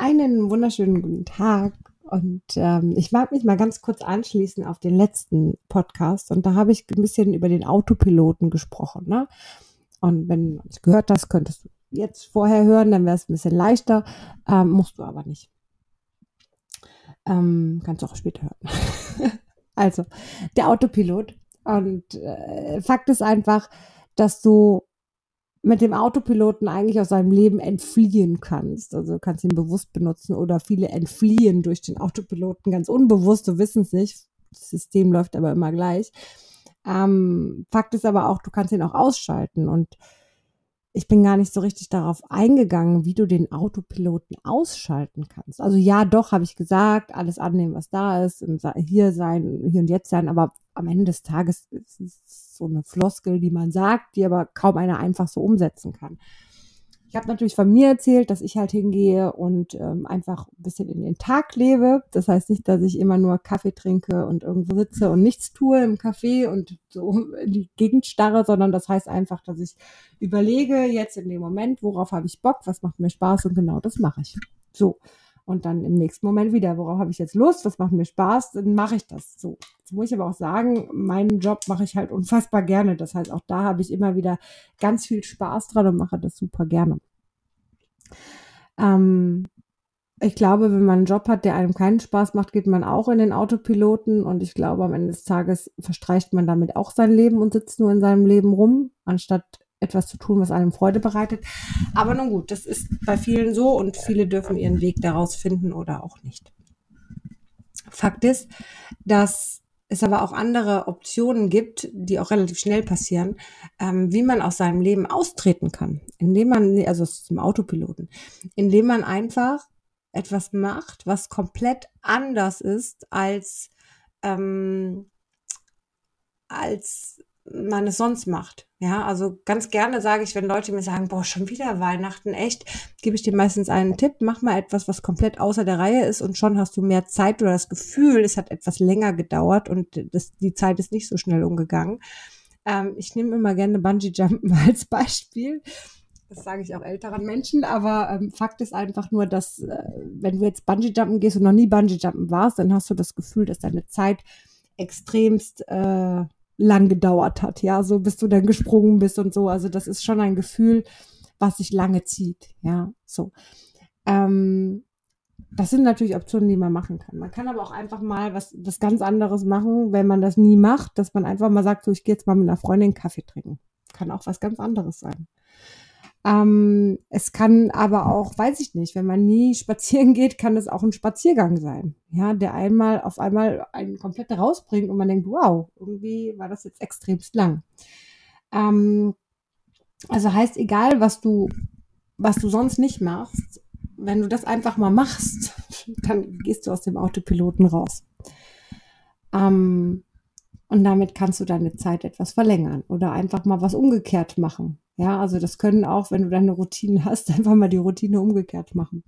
Einen wunderschönen guten Tag. Und ähm, ich mag mich mal ganz kurz anschließen auf den letzten Podcast. Und da habe ich ein bisschen über den Autopiloten gesprochen. Ne? Und wenn du es gehört hast, könntest du jetzt vorher hören, dann wäre es ein bisschen leichter. Ähm, musst du aber nicht. Ähm, kannst du auch später hören. also, der Autopilot. Und äh, Fakt ist einfach, dass du mit dem Autopiloten eigentlich aus seinem Leben entfliehen kannst. Also du kannst ihn bewusst benutzen oder viele entfliehen durch den Autopiloten ganz unbewusst, so wissen es nicht. Das System läuft aber immer gleich. Ähm, Fakt ist aber auch, du kannst ihn auch ausschalten und ich bin gar nicht so richtig darauf eingegangen, wie du den Autopiloten ausschalten kannst. Also ja, doch, habe ich gesagt, alles annehmen, was da ist, hier sein, hier und jetzt sein, aber am Ende des Tages ist es so eine Floskel, die man sagt, die aber kaum einer einfach so umsetzen kann. Ich habe natürlich von mir erzählt, dass ich halt hingehe und ähm, einfach ein bisschen in den Tag lebe. Das heißt nicht, dass ich immer nur Kaffee trinke und irgendwo sitze und nichts tue im Café und so in die Gegend starre, sondern das heißt einfach, dass ich überlege jetzt in dem Moment, worauf habe ich Bock, was macht mir Spaß und genau das mache ich. So und dann im nächsten Moment wieder, worauf habe ich jetzt Lust, was macht mir Spaß, dann mache ich das so. Jetzt muss ich aber auch sagen, meinen Job mache ich halt unfassbar gerne. Das heißt, auch da habe ich immer wieder ganz viel Spaß dran und mache das super gerne. Ähm, ich glaube, wenn man einen Job hat, der einem keinen Spaß macht, geht man auch in den Autopiloten und ich glaube, am Ende des Tages verstreicht man damit auch sein Leben und sitzt nur in seinem Leben rum, anstatt etwas zu tun, was einem Freude bereitet. Aber nun gut, das ist bei vielen so und viele dürfen ihren Weg daraus finden oder auch nicht. Fakt ist, dass es aber auch andere Optionen gibt, die auch relativ schnell passieren, ähm, wie man aus seinem Leben austreten kann, indem man, also zum Autopiloten, indem man einfach etwas macht, was komplett anders ist als ähm, als man es sonst macht. Ja, also ganz gerne sage ich, wenn Leute mir sagen, boah, schon wieder Weihnachten, echt, gebe ich dir meistens einen Tipp, mach mal etwas, was komplett außer der Reihe ist und schon hast du mehr Zeit oder das Gefühl, es hat etwas länger gedauert und das, die Zeit ist nicht so schnell umgegangen. Ähm, ich nehme immer gerne Bungee Jumpen als Beispiel. Das sage ich auch älteren Menschen, aber ähm, Fakt ist einfach nur, dass äh, wenn du jetzt Bungee Jumpen gehst und noch nie Bungee Jumpen warst, dann hast du das Gefühl, dass deine Zeit extremst äh, lang gedauert hat, ja, so bis du dann gesprungen bist und so. Also das ist schon ein Gefühl, was sich lange zieht, ja, so. Ähm, das sind natürlich Optionen, die man machen kann. Man kann aber auch einfach mal was, was ganz anderes machen, wenn man das nie macht, dass man einfach mal sagt, so, ich gehe jetzt mal mit einer Freundin Kaffee trinken. Kann auch was ganz anderes sein. Ähm, es kann aber auch, weiß ich nicht, wenn man nie spazieren geht, kann es auch ein Spaziergang sein, ja, der einmal auf einmal einen komplett rausbringt und man denkt, wow, irgendwie war das jetzt extremst lang. Ähm, also heißt, egal was du, was du sonst nicht machst, wenn du das einfach mal machst, dann gehst du aus dem Autopiloten raus. Ähm, und damit kannst du deine Zeit etwas verlängern oder einfach mal was umgekehrt machen. Ja, also das können auch, wenn du deine Routine hast, einfach mal die Routine umgekehrt machen.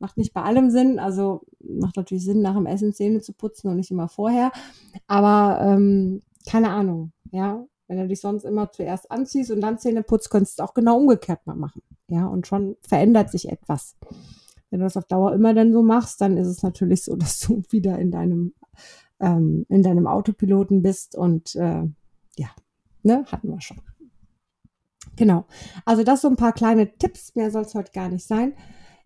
Macht nicht bei allem Sinn, also macht natürlich Sinn, nach dem Essen Zähne zu putzen und nicht immer vorher. Aber ähm, keine Ahnung, ja. Wenn du dich sonst immer zuerst anziehst und dann Zähne putzt, könntest du es auch genau umgekehrt mal machen. Ja, und schon verändert sich etwas. Wenn du das auf Dauer immer dann so machst, dann ist es natürlich so, dass du wieder in deinem, ähm, in deinem Autopiloten bist und äh, ja, ne, hatten wir schon. Genau. Also das so ein paar kleine Tipps, mehr soll es heute gar nicht sein,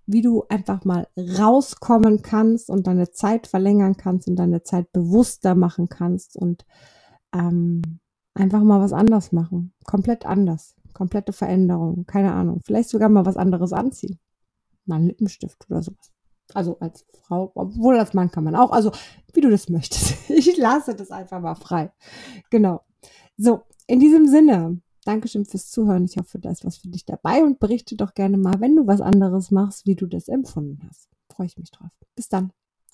wie du einfach mal rauskommen kannst und deine Zeit verlängern kannst und deine Zeit bewusster machen kannst und ähm, einfach mal was anders machen. Komplett anders. Komplette Veränderung. Keine Ahnung. Vielleicht sogar mal was anderes anziehen. Mal einen Lippenstift oder sowas. Also als Frau, obwohl als Mann kann man auch. Also wie du das möchtest. Ich lasse das einfach mal frei. Genau. So, in diesem Sinne Dankeschön fürs Zuhören. Ich hoffe, da ist was für dich dabei und berichte doch gerne mal, wenn du was anderes machst, wie du das empfunden hast. Freue ich mich drauf. Bis dann.